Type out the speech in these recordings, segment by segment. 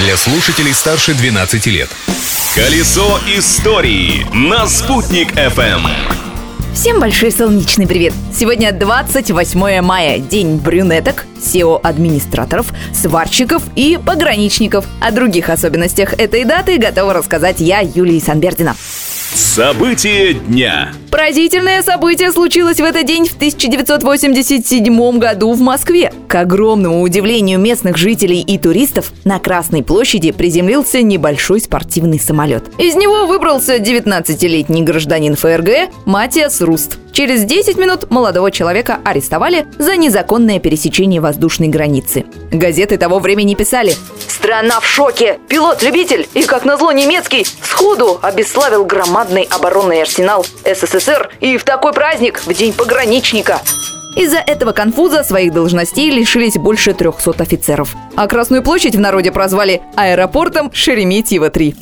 для слушателей старше 12 лет. Колесо истории на «Спутник FM. Всем большой солнечный привет! Сегодня 28 мая, день брюнеток, SEO-администраторов, сварщиков и пограничников. О других особенностях этой даты готова рассказать я, Юлия Санбердина. События дня. Поразительное событие случилось в этот день в 1987 году в Москве. К огромному удивлению местных жителей и туристов на Красной площади приземлился небольшой спортивный самолет. Из него выбрался 19-летний гражданин ФРГ Матиас Руст. Через 10 минут молодого человека арестовали за незаконное пересечение воздушной границы. Газеты того времени писали «Страна в шоке! Пилот-любитель и, как назло, немецкий сходу обесславил громадный оборонный арсенал СССР и в такой праздник, в День пограничника!» Из-за этого конфуза своих должностей лишились больше 300 офицеров. А Красную площадь в народе прозвали аэропортом Шереметьево-3.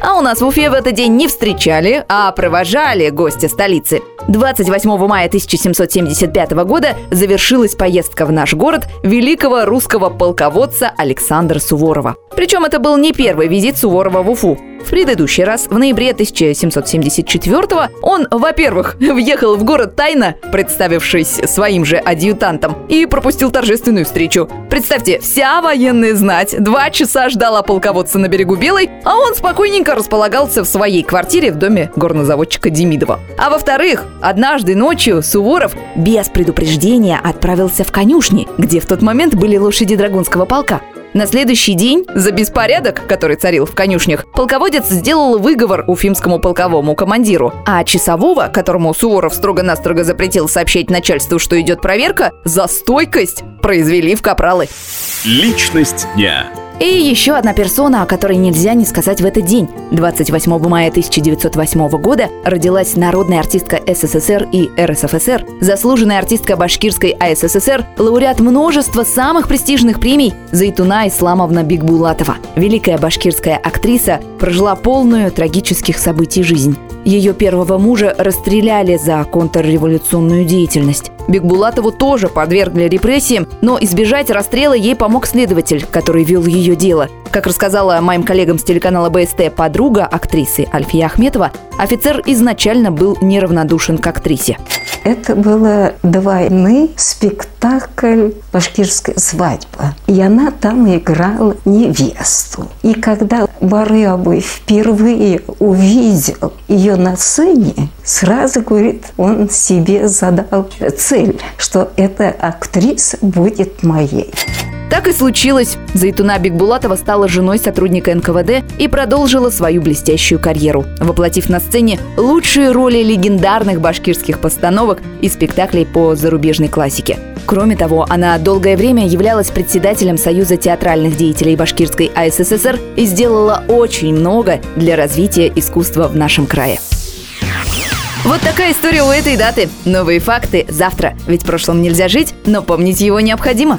А у нас в Уфе в этот день не встречали, а провожали гостя столицы. 28 мая 1775 года завершилась поездка в наш город великого русского полководца Александра Суворова. Причем это был не первый визит Суворова в Уфу. В предыдущий раз, в ноябре 1774 он, во-первых, въехал в город тайно, представившись своим же адъютантом, и пропустил торжественную встречу. Представьте, вся военная знать два часа ждала полководца на берегу Белой, а он спокойненько располагался в своей квартире в доме горнозаводчика Демидова. А во-вторых, однажды ночью Суворов без предупреждения отправился в конюшни, где в тот момент были лошади Драгунского полка. На следующий день за беспорядок, который царил в конюшнях, полководец сделал выговор уфимскому полковому командиру, а часового, которому Суворов строго-настрого запретил сообщать начальству, что идет проверка, за стойкость произвели в капралы. Личность дня. И еще одна персона, о которой нельзя не сказать в этот день. 28 мая 1908 года родилась народная артистка СССР и РСФСР, заслуженная артистка Башкирской АССР, лауреат множества самых престижных премий Зайтуна Исламовна Бигбулатова. Великая башкирская актриса прожила полную трагических событий жизнь. Ее первого мужа расстреляли за контрреволюционную деятельность. Бекбулатову тоже подвергли репрессиям, но избежать расстрела ей помог следователь, который вел ее дело. Как рассказала моим коллегам с телеканала БСТ подруга актрисы Альфия Ахметова, офицер изначально был неравнодушен к актрисе. Это было двойный спектакль «Башкирская свадьба». И она там играла невесту. И когда Барыбой впервые увидел ее на сцене, сразу, говорит, он себе задал цель, что эта актриса будет моей. Так и случилось. Зайтуна Бекбулатова стала женой сотрудника НКВД и продолжила свою блестящую карьеру, воплотив на сцене лучшие роли легендарных башкирских постановок и спектаклей по зарубежной классике. Кроме того, она долгое время являлась председателем Союза театральных деятелей Башкирской АССР и сделала очень много для развития искусства в нашем крае. Вот такая история у этой даты. Новые факты завтра. Ведь в прошлом нельзя жить, но помнить его необходимо.